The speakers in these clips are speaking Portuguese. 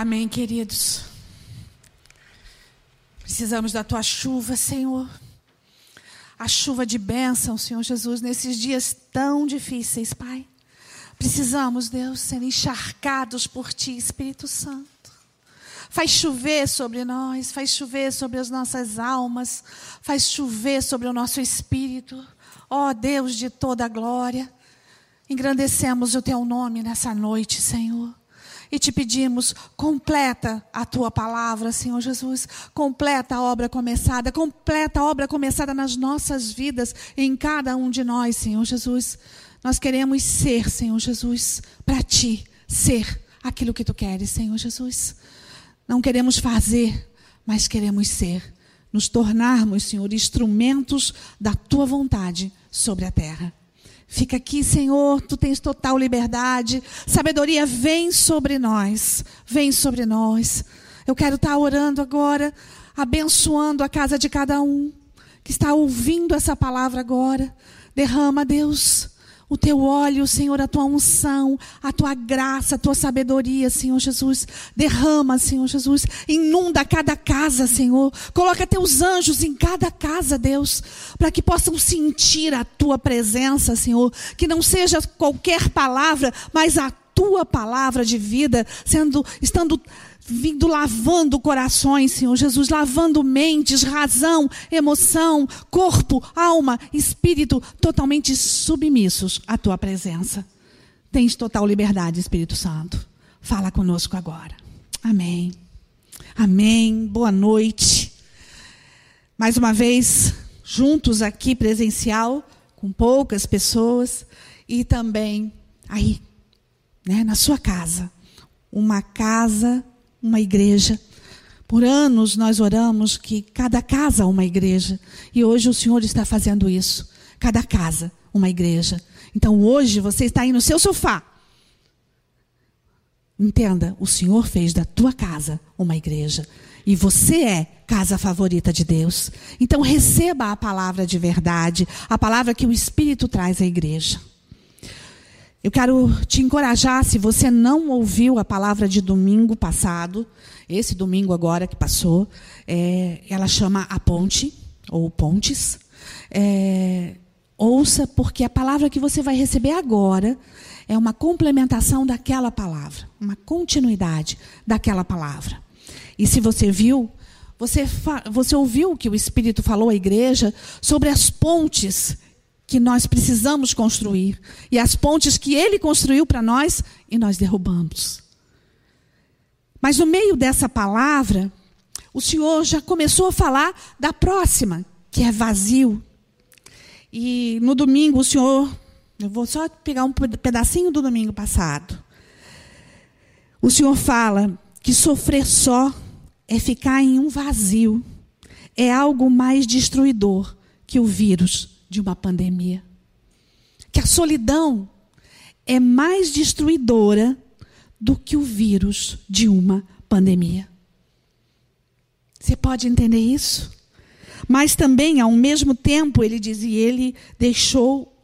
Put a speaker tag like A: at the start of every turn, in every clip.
A: Amém, queridos. Precisamos da tua chuva, Senhor. A chuva de bênção, Senhor Jesus, nesses dias tão difíceis, Pai. Precisamos, Deus, ser encharcados por Ti, Espírito Santo. Faz chover sobre nós, faz chover sobre as nossas almas, faz chover sobre o nosso espírito. Ó oh, Deus de toda glória, engrandecemos o Teu nome nessa noite, Senhor. E te pedimos, completa a tua palavra, Senhor Jesus. Completa a obra começada, completa a obra começada nas nossas vidas, em cada um de nós, Senhor Jesus. Nós queremos ser, Senhor Jesus, para ti, ser aquilo que tu queres, Senhor Jesus. Não queremos fazer, mas queremos ser. Nos tornarmos, Senhor, instrumentos da tua vontade sobre a terra. Fica aqui, Senhor, tu tens total liberdade. Sabedoria vem sobre nós. Vem sobre nós. Eu quero estar orando agora, abençoando a casa de cada um que está ouvindo essa palavra agora. Derrama, Deus, o teu óleo, Senhor, a tua unção, a tua graça, a tua sabedoria, Senhor Jesus. Derrama, Senhor Jesus. Inunda cada casa, Senhor. Coloca teus anjos em cada casa, Deus, para que possam sentir a tua presença, Senhor. Que não seja qualquer palavra, mas a tua palavra de vida sendo estando vindo lavando corações, Senhor Jesus, lavando mentes, razão, emoção, corpo, alma, espírito, totalmente submissos à tua presença. Tens total liberdade, Espírito Santo. Fala conosco agora. Amém. Amém. Boa noite. Mais uma vez, juntos aqui presencial, com poucas pessoas e também aí, né, na sua casa. Uma casa uma igreja. Por anos nós oramos que cada casa uma igreja. E hoje o Senhor está fazendo isso. Cada casa uma igreja. Então hoje você está aí no seu sofá. Entenda, o Senhor fez da tua casa uma igreja. E você é casa favorita de Deus. Então receba a palavra de verdade, a palavra que o Espírito traz à igreja. Eu quero te encorajar, se você não ouviu a palavra de domingo passado, esse domingo agora que passou, é, ela chama A Ponte, ou Pontes. É, ouça, porque a palavra que você vai receber agora é uma complementação daquela palavra, uma continuidade daquela palavra. E se você viu, você, você ouviu que o Espírito falou à igreja sobre as pontes que nós precisamos construir e as pontes que ele construiu para nós e nós derrubamos. Mas no meio dessa palavra, o Senhor já começou a falar da próxima, que é vazio. E no domingo o Senhor, eu vou só pegar um pedacinho do domingo passado. O Senhor fala que sofrer só é ficar em um vazio. É algo mais destruidor que o vírus de uma pandemia. Que a solidão é mais destruidora do que o vírus de uma pandemia. Você pode entender isso? Mas também, ao mesmo tempo, ele dizia, ele deixou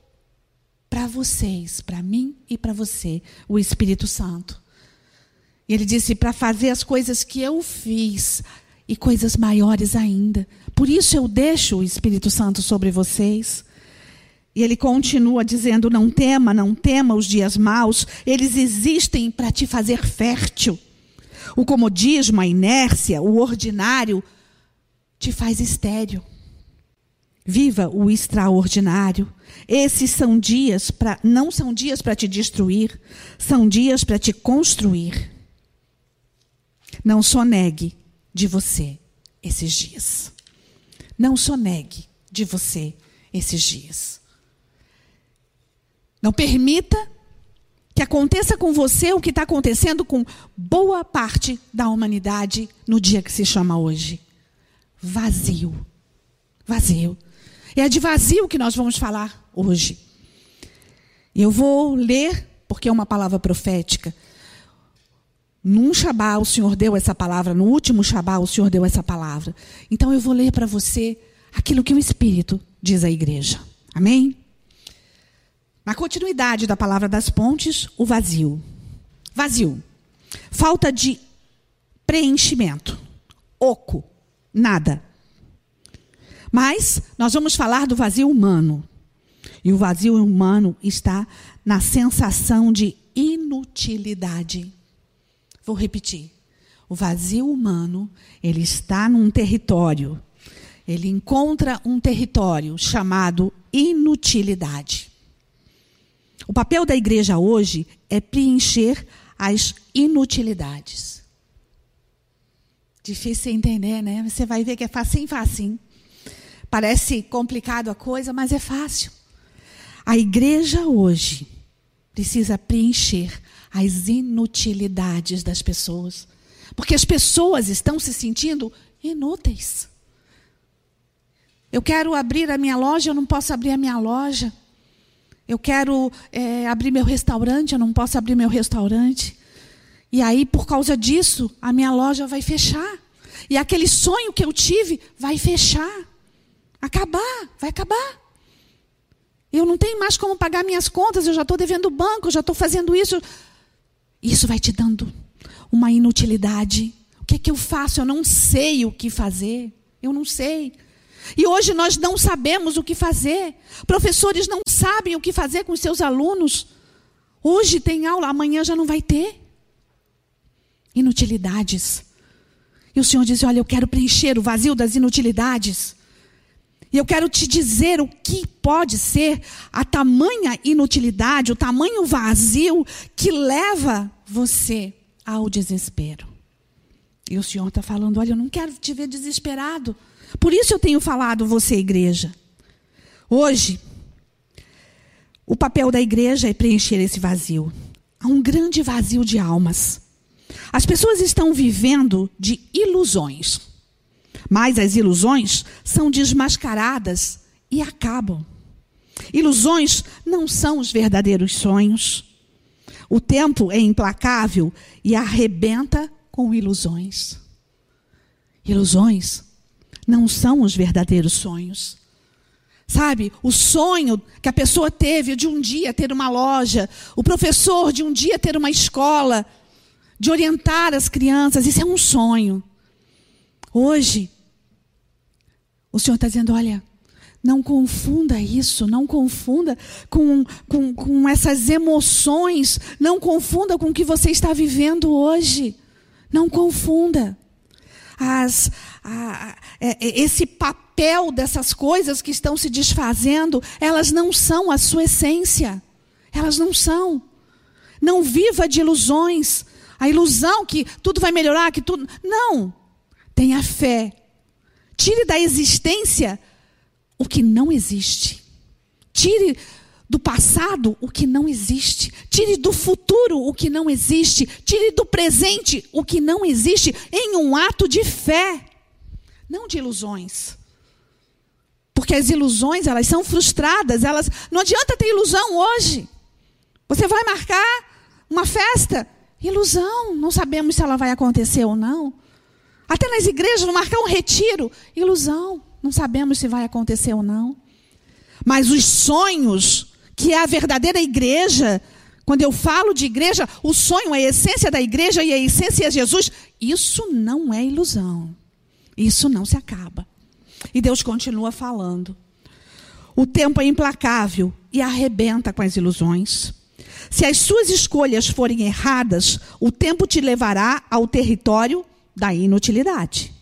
A: para vocês, para mim e para você, o Espírito Santo. Ele disse para fazer as coisas que eu fiz e coisas maiores ainda. Por isso eu deixo o Espírito Santo sobre vocês. E ele continua dizendo: Não tema, não tema os dias maus, eles existem para te fazer fértil. O comodismo, a inércia, o ordinário te faz estéril. Viva o extraordinário. Esses são dias para não são dias para te destruir, são dias para te construir. Não sonegue de você esses dias. Não sonegue de você esses dias. Não permita que aconteça com você o que está acontecendo com boa parte da humanidade no dia que se chama hoje. Vazio. Vazio. É de vazio que nós vamos falar hoje. Eu vou ler, porque é uma palavra profética. Num Shabá o Senhor deu essa palavra, no último Shabá o Senhor deu essa palavra. Então eu vou ler para você aquilo que o Espírito diz à igreja. Amém? Na continuidade da palavra das pontes, o vazio. Vazio. Falta de preenchimento. Oco, nada. Mas nós vamos falar do vazio humano. E o vazio humano está na sensação de inutilidade. Vou repetir. O vazio humano, ele está num território. Ele encontra um território chamado inutilidade. O papel da igreja hoje é preencher as inutilidades. Difícil entender, né? Você vai ver que é facinho, facinho. Parece complicado a coisa, mas é fácil. A igreja hoje precisa preencher as inutilidades das pessoas. Porque as pessoas estão se sentindo inúteis. Eu quero abrir a minha loja, eu não posso abrir a minha loja. Eu quero é, abrir meu restaurante, eu não posso abrir meu restaurante. E aí, por causa disso, a minha loja vai fechar. E aquele sonho que eu tive vai fechar. Acabar, vai acabar. Eu não tenho mais como pagar minhas contas, eu já estou devendo o banco, eu já estou fazendo isso. Isso vai te dando uma inutilidade. O que, é que eu faço? Eu não sei o que fazer. Eu não sei. E hoje nós não sabemos o que fazer. Professores não sabem o que fazer com seus alunos. Hoje tem aula, amanhã já não vai ter. Inutilidades. E o Senhor diz: Olha, eu quero preencher o vazio das inutilidades. E eu quero te dizer o que pode ser a tamanha inutilidade, o tamanho vazio que leva você ao desespero. E o Senhor está falando: Olha, eu não quero te ver desesperado. Por isso eu tenho falado, você, igreja. Hoje, o papel da igreja é preencher esse vazio. Há um grande vazio de almas. As pessoas estão vivendo de ilusões. Mas as ilusões são desmascaradas e acabam. Ilusões não são os verdadeiros sonhos. O tempo é implacável e arrebenta com ilusões. Ilusões não são os verdadeiros sonhos. Sabe, o sonho que a pessoa teve de um dia ter uma loja, o professor de um dia ter uma escola, de orientar as crianças, isso é um sonho. Hoje, o Senhor está dizendo: olha, não confunda isso, não confunda com, com, com essas emoções, não confunda com o que você está vivendo hoje. Não confunda. As, a, é, é, esse papel dessas coisas que estão se desfazendo, elas não são a sua essência. Elas não são. Não viva de ilusões. A ilusão que tudo vai melhorar, que tudo. Não. Tenha fé. Tire da existência o que não existe. Tire do passado o que não existe. Tire do futuro o que não existe. Tire do presente o que não existe em um ato de fé não de ilusões. Porque as ilusões, elas são frustradas, elas não adianta ter ilusão hoje. Você vai marcar uma festa, ilusão, não sabemos se ela vai acontecer ou não. Até nas igrejas, marcar um retiro, ilusão, não sabemos se vai acontecer ou não. Mas os sonhos, que é a verdadeira igreja, quando eu falo de igreja, o sonho é a essência da igreja e a essência é Jesus, isso não é ilusão. Isso não se acaba. E Deus continua falando. O tempo é implacável e arrebenta com as ilusões. Se as suas escolhas forem erradas, o tempo te levará ao território da inutilidade.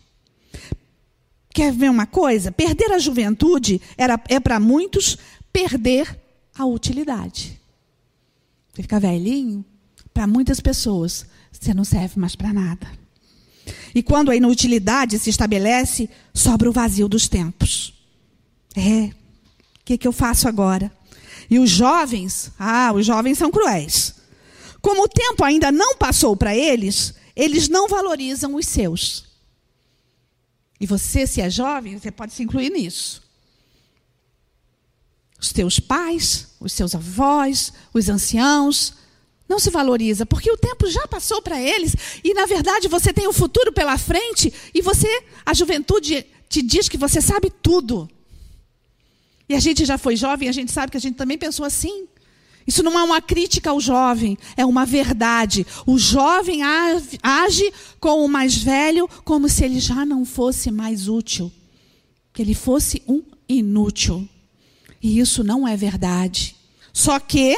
A: Quer ver uma coisa? Perder a juventude era, é para muitos perder a utilidade. Você fica velhinho, para muitas pessoas, você não serve mais para nada. E quando a inutilidade se estabelece, sobra o vazio dos tempos. É, o que, que eu faço agora? E os jovens, ah, os jovens são cruéis. Como o tempo ainda não passou para eles, eles não valorizam os seus. E você, se é jovem, você pode se incluir nisso. Os teus pais, os seus avós, os anciãos, não se valoriza, porque o tempo já passou para eles e na verdade você tem o futuro pela frente e você, a juventude te diz que você sabe tudo. E a gente já foi jovem, a gente sabe que a gente também pensou assim. Isso não é uma crítica ao jovem, é uma verdade. O jovem age com o mais velho como se ele já não fosse mais útil, que ele fosse um inútil. E isso não é verdade. Só que,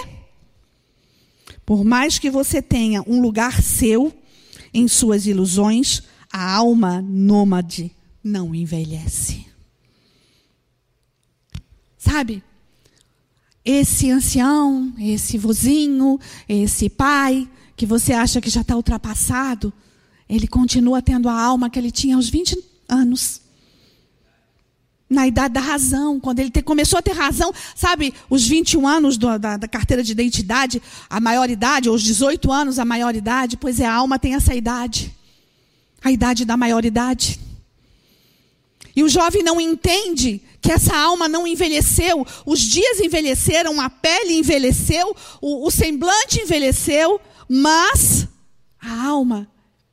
A: por mais que você tenha um lugar seu em suas ilusões, a alma nômade não envelhece. Sabe? Esse ancião, esse vozinho, esse pai, que você acha que já está ultrapassado, ele continua tendo a alma que ele tinha aos 20 anos. Na idade da razão, quando ele te, começou a ter razão, sabe, os 21 anos do, da, da, carteira de identidade, a maioridade, ou os 18 anos, a maioridade, pois é, a alma tem essa idade, a idade da maioridade. E o jovem não entende que essa alma não envelheceu, os dias envelheceram, a pele envelheceu, o, o semblante envelheceu, mas a alma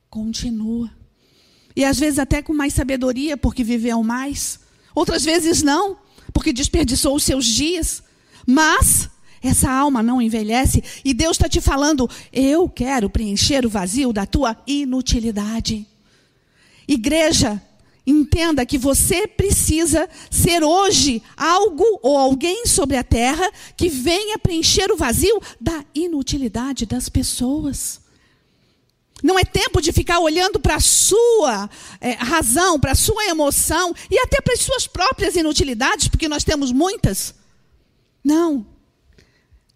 A: continua. E às vezes até com mais sabedoria, porque viveu mais. Outras vezes não, porque desperdiçou os seus dias. Mas essa alma não envelhece e Deus está te falando: eu quero preencher o vazio da tua inutilidade. Igreja, Entenda que você precisa ser hoje algo ou alguém sobre a terra que venha preencher o vazio da inutilidade das pessoas. Não é tempo de ficar olhando para a sua é, razão, para a sua emoção e até para as suas próprias inutilidades, porque nós temos muitas. Não.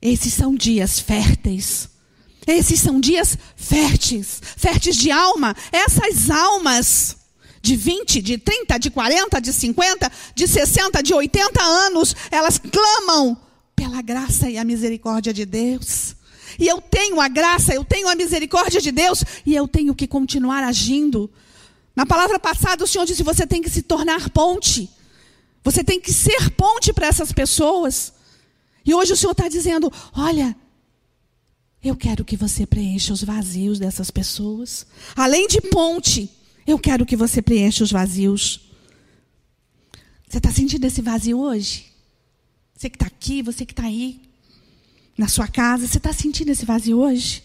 A: Esses são dias férteis. Esses são dias férteis, férteis de alma. Essas almas de 20, de 30, de 40, de 50, de 60, de 80 anos, elas clamam pela graça e a misericórdia de Deus. E eu tenho a graça, eu tenho a misericórdia de Deus, e eu tenho que continuar agindo. Na palavra passada, o Senhor disse: você tem que se tornar ponte. Você tem que ser ponte para essas pessoas. E hoje o Senhor está dizendo: olha, eu quero que você preencha os vazios dessas pessoas. Além de ponte, eu quero que você preencha os vazios. Você está sentindo esse vazio hoje? Você que está aqui, você que está aí, na sua casa, você está sentindo esse vazio hoje?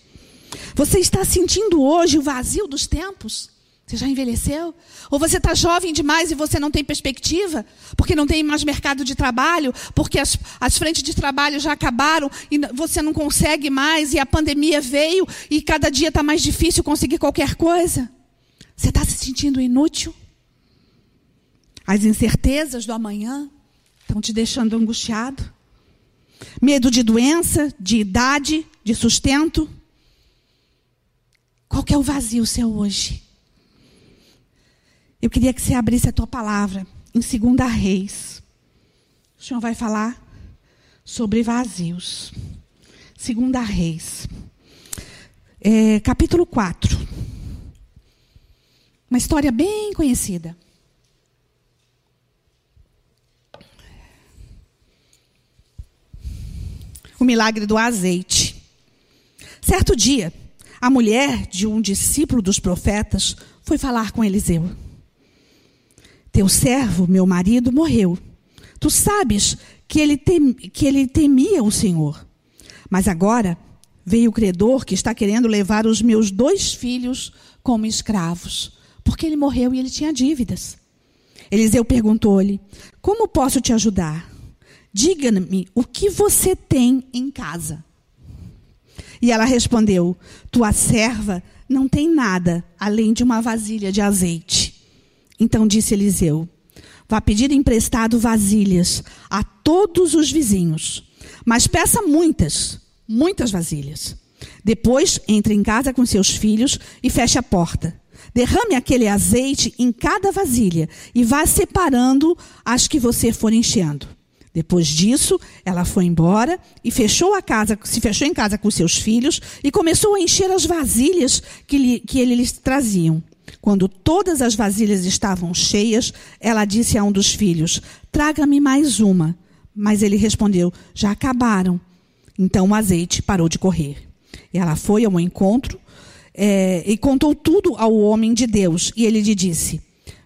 A: Você está sentindo hoje o vazio dos tempos? Você já envelheceu? Ou você está jovem demais e você não tem perspectiva? Porque não tem mais mercado de trabalho? Porque as, as frentes de trabalho já acabaram e você não consegue mais? E a pandemia veio e cada dia está mais difícil conseguir qualquer coisa? Você está se sentindo inútil? As incertezas do amanhã estão te deixando angustiado? Medo de doença, de idade, de sustento? Qual que é o vazio seu hoje? Eu queria que você abrisse a tua palavra em 2 Reis. O Senhor vai falar sobre vazios. 2 Reis. É, capítulo 4. Uma história bem conhecida. O milagre do azeite. Certo dia, a mulher de um discípulo dos profetas foi falar com Eliseu. Teu servo, meu marido, morreu. Tu sabes que ele, tem, que ele temia o Senhor. Mas agora veio o credor que está querendo levar os meus dois filhos como escravos porque ele morreu e ele tinha dívidas. Eliseu perguntou-lhe: Como posso te ajudar? Diga-me o que você tem em casa. E ela respondeu: Tua serva não tem nada além de uma vasilha de azeite. Então disse Eliseu: Vá pedir emprestado vasilhas a todos os vizinhos, mas peça muitas, muitas vasilhas. Depois entre em casa com seus filhos e feche a porta. Derrame aquele azeite em cada vasilha e vá separando as que você for enchendo. Depois disso, ela foi embora e fechou a casa, se fechou em casa com seus filhos e começou a encher as vasilhas que, lhe, que ele lhes traziam. Quando todas as vasilhas estavam cheias, ela disse a um dos filhos: Traga-me mais uma. Mas ele respondeu: Já acabaram. Então o azeite parou de correr. E ela foi ao encontro é, e contou tudo ao homem de Deus. E ele lhe disse: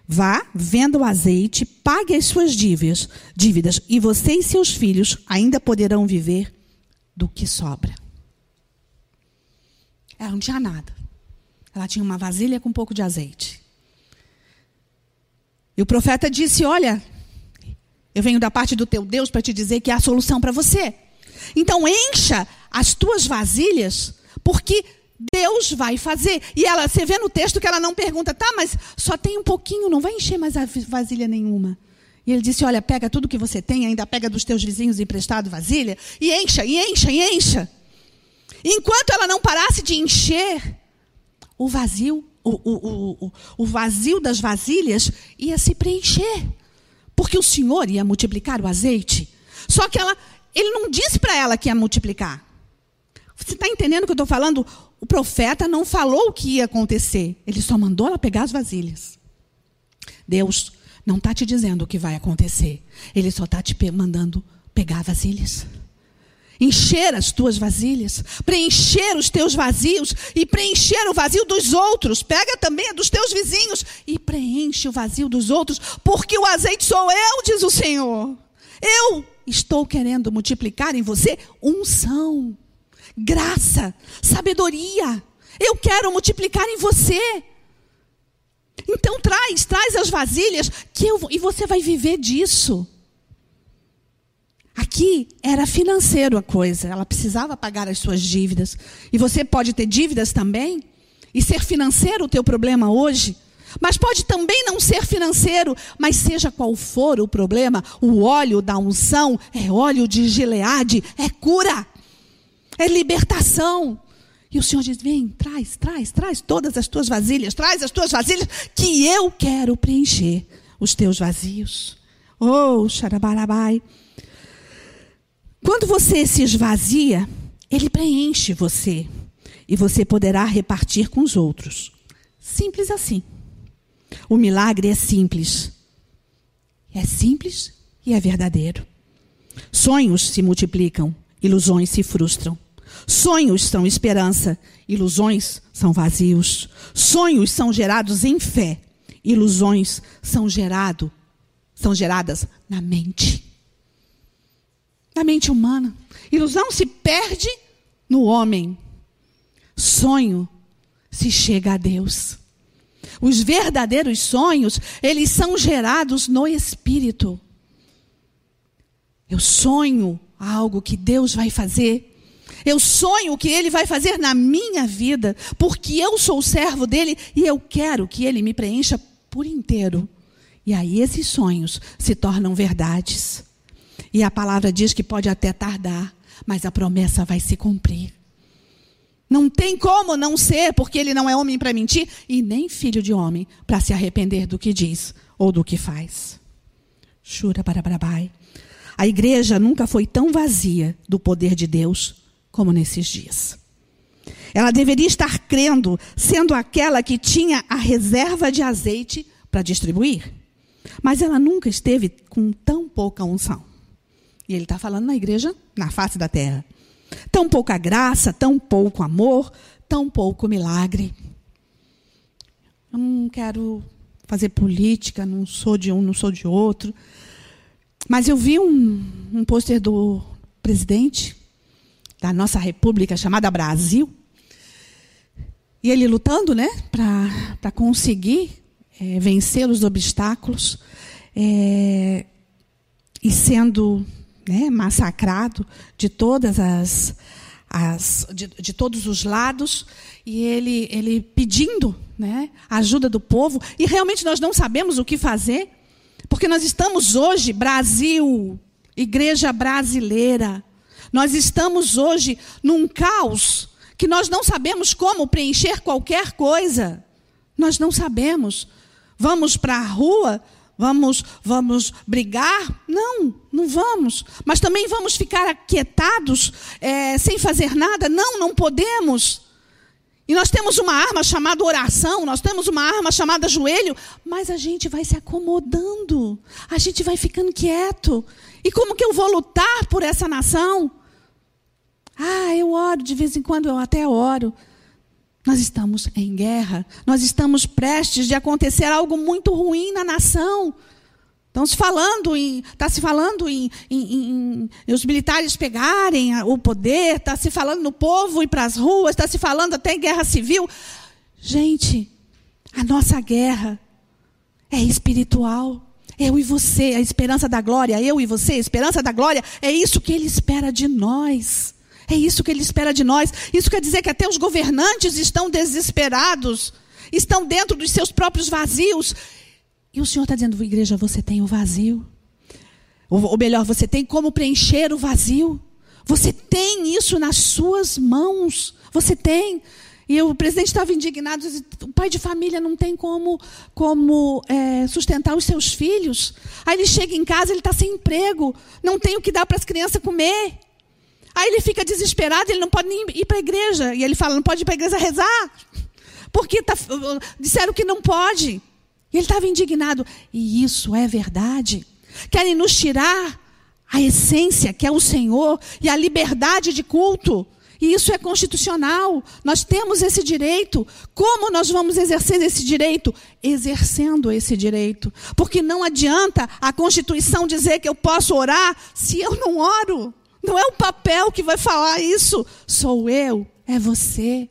A: Vá, venda o azeite, pague as suas dívidas, dívidas, e você e seus filhos ainda poderão viver do que sobra. Ela não tinha nada. Ela tinha uma vasilha com um pouco de azeite. E o profeta disse: Olha, eu venho da parte do teu Deus para te dizer que a solução para você. Então encha as tuas vasilhas, porque Deus vai fazer. E ela, você vê no texto que ela não pergunta, tá, mas só tem um pouquinho, não vai encher mais a vasilha nenhuma. E ele disse: Olha, pega tudo que você tem, ainda pega dos teus vizinhos emprestado vasilha, e encha, e encha, e encha. Enquanto ela não parasse de encher, o vazio, o, o, o, o vazio das vasilhas ia se preencher. Porque o Senhor ia multiplicar o azeite. Só que ela, ele não disse para ela que ia multiplicar. Você está entendendo o que eu estou falando? O profeta não falou o que ia acontecer. Ele só mandou ela pegar as vasilhas. Deus não está te dizendo o que vai acontecer. Ele só está te mandando pegar vasilhas encher as tuas vasilhas, preencher os teus vazios e preencher o vazio dos outros. Pega também a dos teus vizinhos e preenche o vazio dos outros, porque o azeite sou eu, diz o Senhor. Eu estou querendo multiplicar em você unção, graça, sabedoria. Eu quero multiplicar em você. Então traz, traz as vasilhas que eu, e você vai viver disso. Aqui era financeiro a coisa, ela precisava pagar as suas dívidas. E você pode ter dívidas também e ser financeiro o teu problema hoje. Mas pode também não ser financeiro, mas seja qual for o problema, o óleo da unção é óleo de Gileade, é cura, é libertação. E o Senhor diz: vem, traz, traz, traz todas as tuas vasilhas, traz as tuas vasilhas, que eu quero preencher os teus vazios. Oh, xarabarabai. Quando você se esvazia, ele preenche você e você poderá repartir com os outros. Simples assim. O milagre é simples. É simples e é verdadeiro. Sonhos se multiplicam, ilusões se frustram. Sonhos são esperança, ilusões são vazios. Sonhos são gerados em fé, ilusões são gerado, são geradas na mente na mente humana. Ilusão se perde no homem. Sonho se chega a Deus. Os verdadeiros sonhos, eles são gerados no espírito. Eu sonho algo que Deus vai fazer. Eu sonho o que ele vai fazer na minha vida, porque eu sou servo dele e eu quero que ele me preencha por inteiro. E aí esses sonhos se tornam verdades. E a palavra diz que pode até tardar, mas a promessa vai se cumprir. Não tem como não ser, porque ele não é homem para mentir e nem filho de homem para se arrepender do que diz ou do que faz. Chura barabai. A igreja nunca foi tão vazia do poder de Deus como nesses dias. Ela deveria estar crendo, sendo aquela que tinha a reserva de azeite para distribuir. Mas ela nunca esteve com tão pouca unção. E ele está falando na igreja na face da terra. Tão pouca graça, tão pouco amor, tão pouco milagre. Eu não quero fazer política, não sou de um, não sou de outro. Mas eu vi um, um pôster do presidente da nossa república chamada Brasil. E ele lutando né, para conseguir é, vencer os obstáculos é, e sendo né, massacrado de todas as, as de, de, todos os lados e ele ele pedindo né, ajuda do povo e realmente nós não sabemos o que fazer porque nós estamos hoje Brasil igreja brasileira nós estamos hoje num caos que nós não sabemos como preencher qualquer coisa nós não sabemos vamos para a rua Vamos, vamos brigar? Não, não vamos. Mas também vamos ficar aquietados, é, sem fazer nada? Não, não podemos. E nós temos uma arma chamada oração, nós temos uma arma chamada joelho, mas a gente vai se acomodando, a gente vai ficando quieto. E como que eu vou lutar por essa nação? Ah, eu oro, de vez em quando eu até oro. Nós estamos em guerra, nós estamos prestes de acontecer algo muito ruim na nação. Estão se falando em, está se falando em, em, em, os militares pegarem o poder, está se falando no povo ir para as ruas, está se falando até em guerra civil. Gente, a nossa guerra é espiritual. Eu e você, a esperança da glória, eu e você, a esperança da glória, é isso que ele espera de nós. É isso que ele espera de nós. Isso quer dizer que até os governantes estão desesperados, estão dentro dos seus próprios vazios. E o Senhor está dizendo, igreja, você tem o vazio. Ou, melhor, você tem como preencher o vazio. Você tem isso nas suas mãos. Você tem. E o presidente estava indignado, o pai de família não tem como, como é, sustentar os seus filhos. Aí ele chega em casa, ele está sem emprego, não tem o que dar para as crianças comer. Aí ele fica desesperado, ele não pode nem ir para a igreja. E ele fala, não pode ir para a igreja rezar. Porque tá, disseram que não pode. E ele estava indignado. E isso é verdade. Querem nos tirar a essência, que é o Senhor, e a liberdade de culto. E isso é constitucional. Nós temos esse direito. Como nós vamos exercer esse direito? Exercendo esse direito. Porque não adianta a Constituição dizer que eu posso orar se eu não oro. Não é o papel que vai falar isso. Sou eu, é você.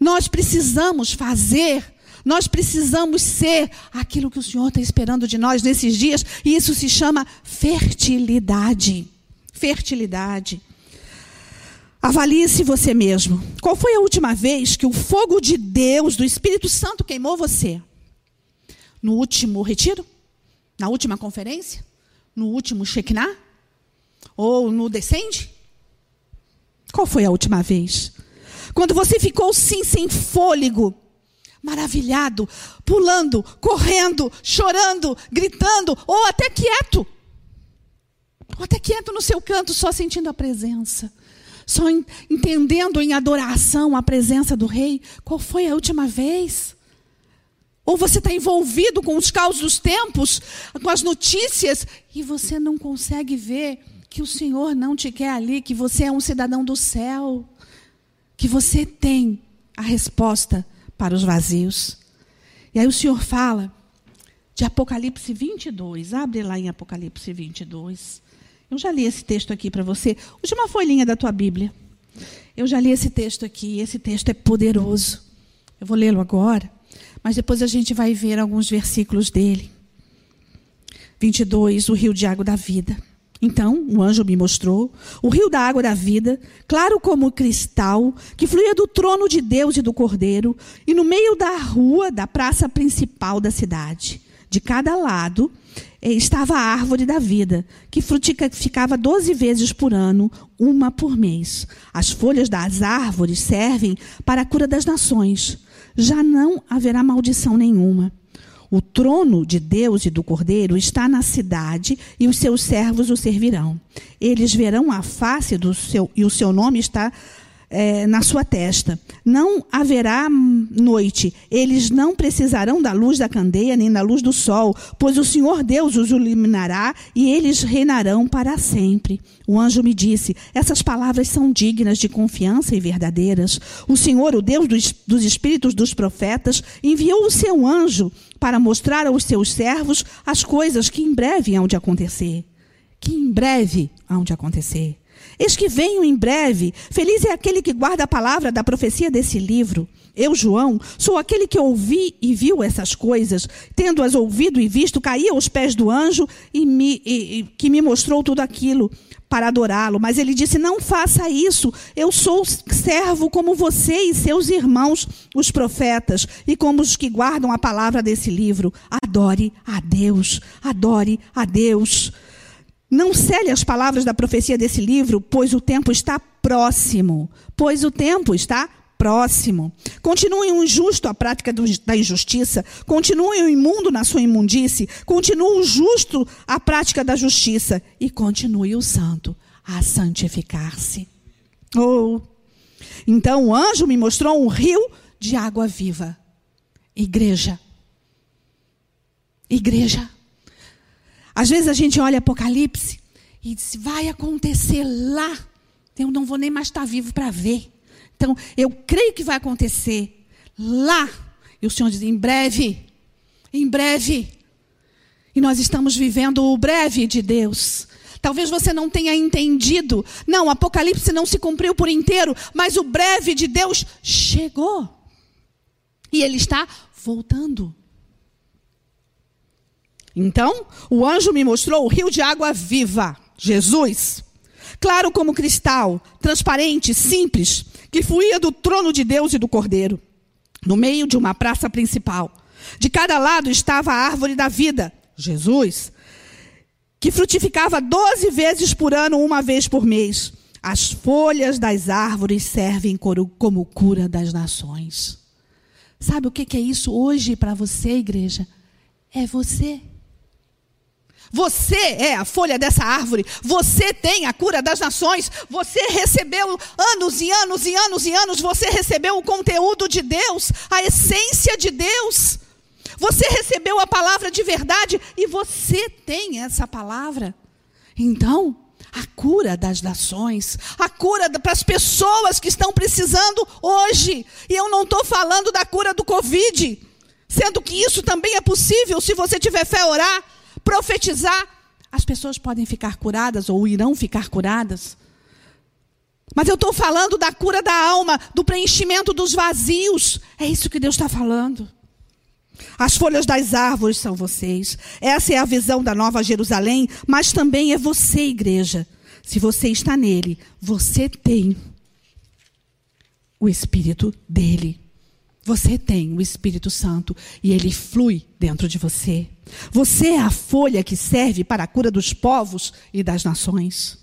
A: Nós precisamos fazer, nós precisamos ser aquilo que o Senhor está esperando de nós nesses dias, e isso se chama fertilidade. Fertilidade. Avalie-se você mesmo. Qual foi a última vez que o fogo de Deus, do Espírito Santo, queimou você? No último retiro? Na última conferência? No último Shekinah? Ou no descende? Qual foi a última vez? Quando você ficou sim sem fôlego, maravilhado, pulando, correndo, chorando, gritando, ou até quieto. Ou até quieto no seu canto, só sentindo a presença. Só entendendo em adoração a presença do rei. Qual foi a última vez? Ou você está envolvido com os caos dos tempos, com as notícias, e você não consegue ver que o Senhor não te quer ali, que você é um cidadão do céu, que você tem a resposta para os vazios. E aí o Senhor fala de Apocalipse 22. Abre lá em Apocalipse 22. Eu já li esse texto aqui para você. Última folhinha da tua Bíblia. Eu já li esse texto aqui. Esse texto é poderoso. Eu vou lê-lo agora, mas depois a gente vai ver alguns versículos dele. 22, o rio de água da vida. Então, o anjo me mostrou o rio da água da vida, claro como cristal, que fluía do trono de Deus e do Cordeiro, e no meio da rua da praça principal da cidade. De cada lado eh, estava a árvore da vida, que frutificava doze vezes por ano, uma por mês. As folhas das árvores servem para a cura das nações. Já não haverá maldição nenhuma. O trono de Deus e do Cordeiro está na cidade e os seus servos o servirão. Eles verão a face do seu e o seu nome está é, na sua testa. Não haverá noite. Eles não precisarão da luz da candeia nem da luz do sol, pois o Senhor Deus os iluminará e eles reinarão para sempre. O anjo me disse: Essas palavras são dignas de confiança e verdadeiras. O Senhor, o Deus dos, dos espíritos dos profetas, enviou o seu anjo para mostrar aos seus servos as coisas que em breve hão de acontecer. Que em breve hão de acontecer. Eis que venho em breve. Feliz é aquele que guarda a palavra da profecia desse livro. Eu, João, sou aquele que ouvi e viu essas coisas. Tendo-as ouvido e visto, caí aos pés do anjo e me, e, e, que me mostrou tudo aquilo para adorá-lo. Mas ele disse: Não faça isso. Eu sou servo como você e seus irmãos, os profetas, e como os que guardam a palavra desse livro. Adore a Deus. Adore a Deus. Não cele as palavras da profecia desse livro, pois o tempo está próximo. Pois o tempo está próximo. Continue o injusto a prática do, da injustiça. Continue o imundo na sua imundície. Continue o justo a prática da justiça. E continue o santo a santificar-se. Oh. Então o anjo me mostrou um rio de água viva. Igreja. Igreja. Às vezes a gente olha Apocalipse e diz: vai acontecer lá. Eu não vou nem mais estar vivo para ver. Então, eu creio que vai acontecer lá. E o Senhor diz: em breve, em breve. E nós estamos vivendo o breve de Deus. Talvez você não tenha entendido. Não, o Apocalipse não se cumpriu por inteiro, mas o breve de Deus chegou. E ele está voltando. Então, o anjo me mostrou o rio de água viva, Jesus, claro como cristal, transparente, simples, que fluía do trono de Deus e do Cordeiro, no meio de uma praça principal. De cada lado estava a árvore da vida, Jesus, que frutificava doze vezes por ano, uma vez por mês. As folhas das árvores servem como cura das nações. Sabe o que é isso hoje para você, igreja? É você. Você é a folha dessa árvore. Você tem a cura das nações. Você recebeu anos e anos e anos e anos. Você recebeu o conteúdo de Deus, a essência de Deus. Você recebeu a palavra de verdade e você tem essa palavra. Então, a cura das nações, a cura para as pessoas que estão precisando hoje. E eu não estou falando da cura do Covid, sendo que isso também é possível se você tiver fé orar, profetizar. As pessoas podem ficar curadas ou irão ficar curadas. Mas eu estou falando da cura da alma, do preenchimento dos vazios. É isso que Deus está falando. As folhas das árvores são vocês. Essa é a visão da Nova Jerusalém, mas também é você, igreja. Se você está nele, você tem o Espírito dele. Você tem o Espírito Santo e ele flui dentro de você. Você é a folha que serve para a cura dos povos e das nações.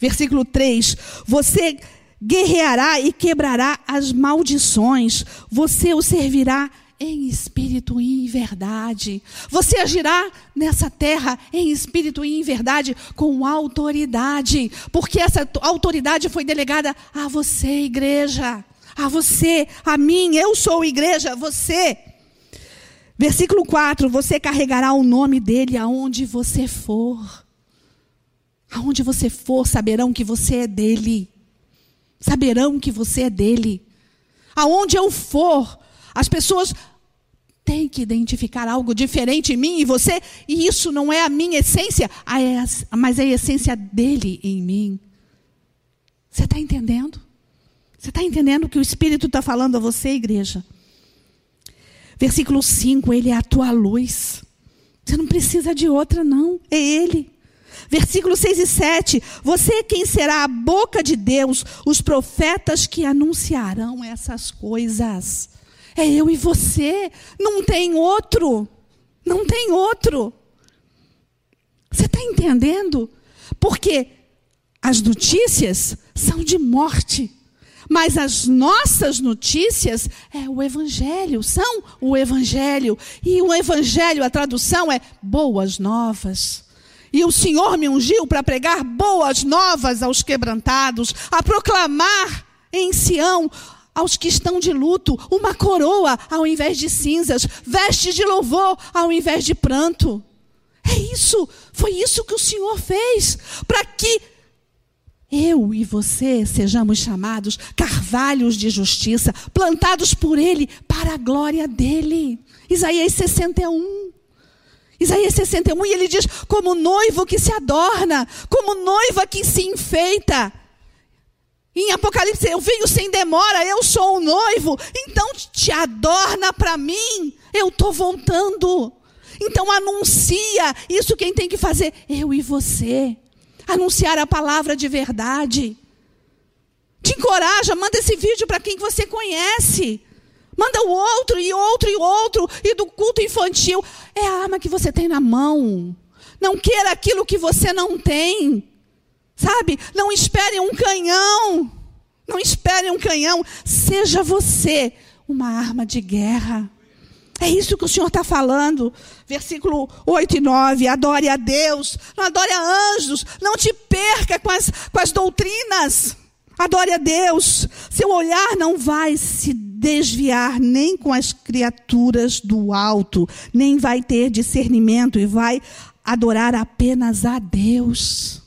A: Versículo 3: Você guerreará e quebrará as maldições, você o servirá em espírito e em verdade. Você agirá nessa terra em espírito e em verdade com autoridade, porque essa autoridade foi delegada a você, igreja, a você, a mim, eu sou igreja, você. Versículo 4: Você carregará o nome dele aonde você for. Aonde você for, saberão que você é dele. Saberão que você é dele. Aonde eu for, as pessoas tem que identificar algo diferente em mim e você, e isso não é a minha essência, mas é a essência dele em mim. Você está entendendo? Você está entendendo o que o Espírito está falando a você, igreja? Versículo 5, ele é a tua luz. Você não precisa de outra, não. É ele. Versículo 6 e 7. Você é quem será a boca de Deus, os profetas que anunciarão essas coisas. É eu e você. Não tem outro. Não tem outro. Você está entendendo? Porque as notícias são de morte. Mas as nossas notícias é o Evangelho, são o Evangelho. E o Evangelho, a tradução é boas novas. E o Senhor me ungiu para pregar boas novas aos quebrantados, a proclamar em Sião aos que estão de luto, uma coroa ao invés de cinzas, vestes de louvor ao invés de pranto. É isso, foi isso que o Senhor fez, para que eu e você sejamos chamados carvalhos de justiça, plantados por Ele para a glória dele. Isaías 61. Isaías 61, e ele diz: como noivo que se adorna, como noiva que se enfeita. Em Apocalipse, eu venho sem demora, eu sou o noivo, então te adorna para mim, eu estou voltando. Então anuncia, isso quem tem que fazer? Eu e você. Anunciar a palavra de verdade. Te encoraja, manda esse vídeo para quem você conhece. Manda o outro e outro e outro. E do culto infantil. É a arma que você tem na mão. Não queira aquilo que você não tem. Sabe? Não espere um canhão. Não espere um canhão. Seja você uma arma de guerra. É isso que o Senhor está falando. Versículo 8 e 9. Adore a Deus. Não adore a anjos. Não te perca com as, com as doutrinas. Adore a Deus. Seu olhar não vai se desviar nem com as criaturas do alto, nem vai ter discernimento e vai adorar apenas a Deus.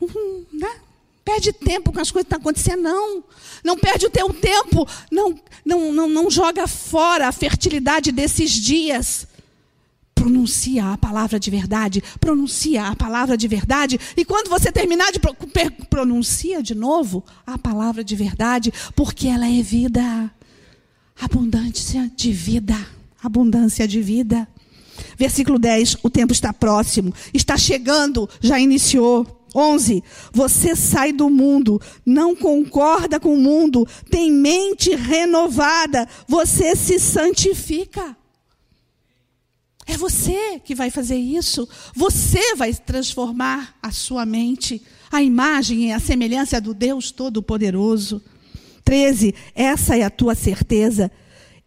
A: Uhum, né? Perde tempo com as coisas que estão acontecendo, não. Não perde o teu tempo. Não, não, não, não joga fora a fertilidade desses dias. Pronuncia a palavra de verdade, pronuncia a palavra de verdade, e quando você terminar de pro, pronuncia de novo a palavra de verdade, porque ela é vida, abundância de vida, abundância de vida. Versículo 10, o tempo está próximo, está chegando, já iniciou. 11. Você sai do mundo, não concorda com o mundo, tem mente renovada, você se santifica. É você que vai fazer isso. Você vai transformar a sua mente, a imagem e a semelhança do Deus Todo-Poderoso. 13. Essa é a tua certeza.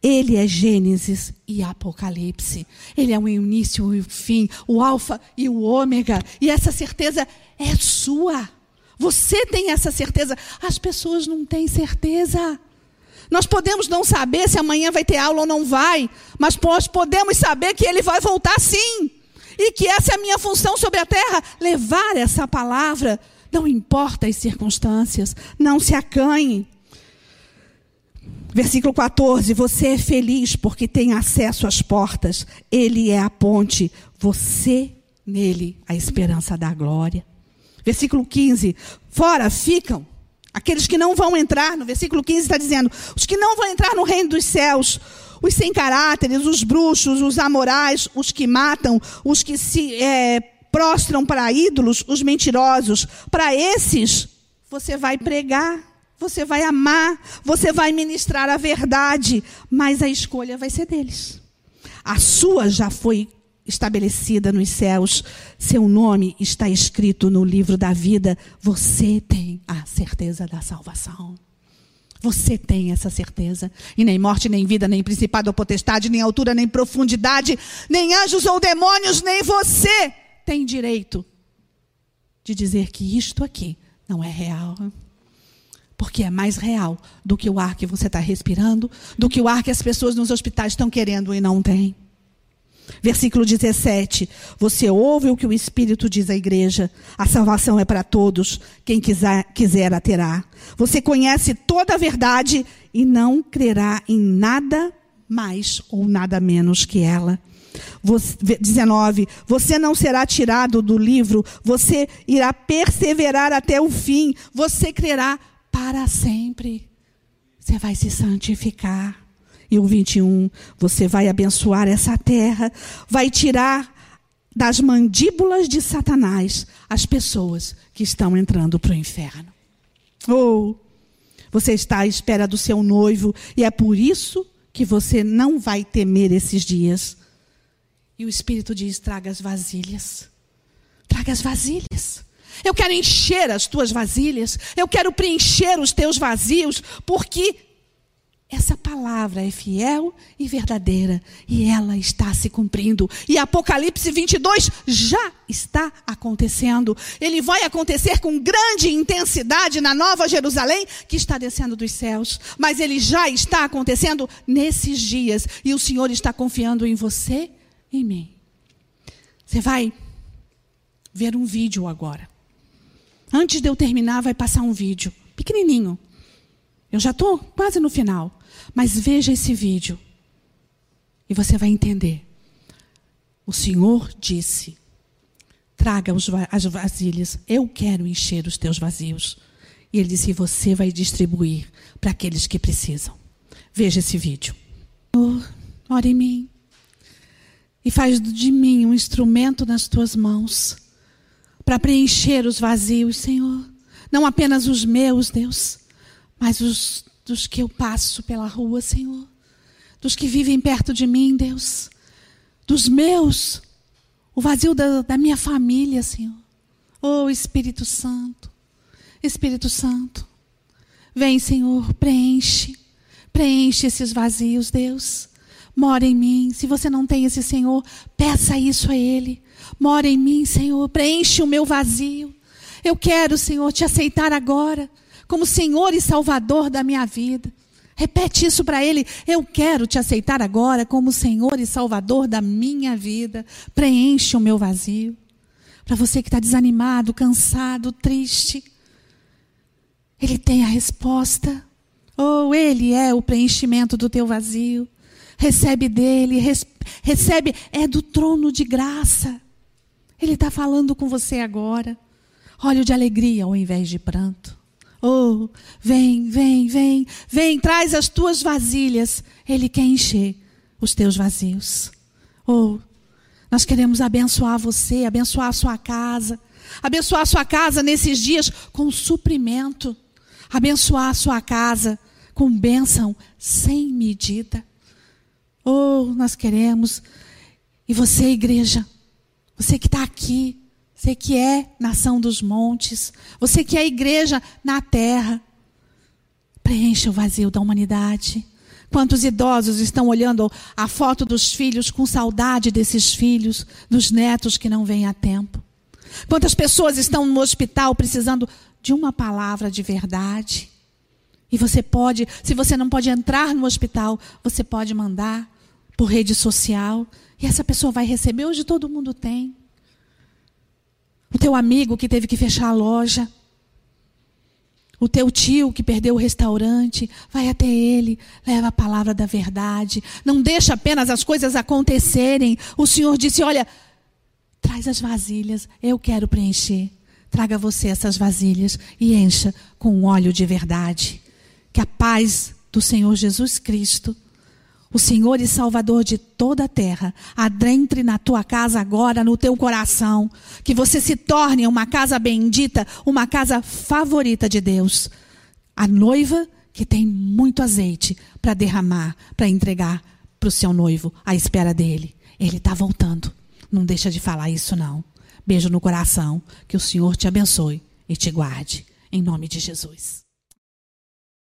A: Ele é Gênesis e Apocalipse. Ele é o início e o fim, o Alfa e o Ômega. E essa certeza é sua. Você tem essa certeza. As pessoas não têm certeza. Nós podemos não saber se amanhã vai ter aula ou não vai, mas nós podemos saber que ele vai voltar sim. E que essa é a minha função sobre a terra levar essa palavra. Não importa as circunstâncias, não se acanhe. Versículo 14: Você é feliz porque tem acesso às portas, Ele é a ponte, você nele a esperança da glória. Versículo 15: Fora ficam aqueles que não vão entrar, no versículo 15 está dizendo: os que não vão entrar no reino dos céus, os sem caráteres, os bruxos, os amorais, os que matam, os que se é, prostram para ídolos, os mentirosos. Para esses, você vai pregar você vai amar, você vai ministrar a verdade, mas a escolha vai ser deles. A sua já foi estabelecida nos céus, seu nome está escrito no livro da vida. Você tem a certeza da salvação. Você tem essa certeza. E nem morte, nem vida, nem principado ou potestade, nem altura, nem profundidade, nem anjos ou demônios, nem você tem direito de dizer que isto aqui não é real. Porque é mais real do que o ar que você está respirando, do que o ar que as pessoas nos hospitais estão querendo e não têm. Versículo 17. Você ouve o que o Espírito diz à igreja. A salvação é para todos. Quem quiser, quiser a terá. Você conhece toda a verdade e não crerá em nada mais ou nada menos que ela. 19. Você não será tirado do livro. Você irá perseverar até o fim. Você crerá para sempre. Você vai se santificar. E o 21, você vai abençoar essa terra, vai tirar das mandíbulas de Satanás as pessoas que estão entrando para o inferno. Ou oh, você está à espera do seu noivo e é por isso que você não vai temer esses dias. E o Espírito diz: traga as vasilhas. Traga as vasilhas. Eu quero encher as tuas vasilhas. Eu quero preencher os teus vazios, porque essa palavra é fiel e verdadeira e ela está se cumprindo. E Apocalipse 22 já está acontecendo. Ele vai acontecer com grande intensidade na Nova Jerusalém, que está descendo dos céus. Mas ele já está acontecendo nesses dias. E o Senhor está confiando em você em mim. Você vai ver um vídeo agora. Antes de eu terminar, vai passar um vídeo, pequenininho. Eu já estou quase no final. Mas veja esse vídeo. E você vai entender. O Senhor disse: traga as vasilhas, eu quero encher os teus vazios. E ele disse: você vai distribuir para aqueles que precisam. Veja esse vídeo. Senhor, ora em mim. E faz de mim um instrumento nas tuas mãos para preencher os vazios, Senhor. Não apenas os meus, Deus, mas os dos que eu passo pela rua, Senhor. Dos que vivem perto de mim, Deus. Dos meus. O vazio da, da minha família, Senhor. Oh, Espírito Santo. Espírito Santo. Vem, Senhor, preenche. Preenche esses vazios, Deus. Mora em mim. Se você não tem esse Senhor, peça isso a Ele. Mora em mim, Senhor, preenche o meu vazio. Eu quero, Senhor, te aceitar agora como Senhor e Salvador da minha vida. Repete isso para Ele. Eu quero te aceitar agora como Senhor e Salvador da minha vida. Preenche o meu vazio. Para você que está desanimado, cansado, triste, Ele tem a resposta. Ou oh, Ele é o preenchimento do teu vazio. recebe dele, res, recebe, é do trono de graça. Ele está falando com você agora. Óleo de alegria ao invés de pranto. Oh, vem, vem, vem, vem, traz as tuas vasilhas. Ele quer encher os teus vazios. Oh, nós queremos abençoar você, abençoar a sua casa, abençoar a sua casa nesses dias com suprimento, abençoar a sua casa com bênção sem medida. Oh, nós queremos. E você, igreja, você que está aqui, você que é nação dos montes, você que é igreja na terra, preencha o vazio da humanidade. Quantos idosos estão olhando a foto dos filhos com saudade desses filhos, dos netos que não vêm a tempo? Quantas pessoas estão no hospital precisando de uma palavra de verdade? E você pode, se você não pode entrar no hospital, você pode mandar por rede social e essa pessoa vai receber. Hoje todo mundo tem. O teu amigo que teve que fechar a loja. O teu tio que perdeu o restaurante, vai até ele, leva a palavra da verdade. Não deixa apenas as coisas acontecerem. O Senhor disse: Olha, traz as vasilhas, eu quero preencher. Traga você essas vasilhas e encha com óleo de verdade. Que a paz do Senhor Jesus Cristo o Senhor e Salvador de toda a terra, adentre na tua casa agora, no teu coração. Que você se torne uma casa bendita, uma casa favorita de Deus. A noiva que tem muito azeite para derramar, para entregar para o seu noivo, à espera dele. Ele está voltando. Não deixa de falar isso, não. Beijo no coração. Que o Senhor te abençoe e te guarde. Em nome de Jesus.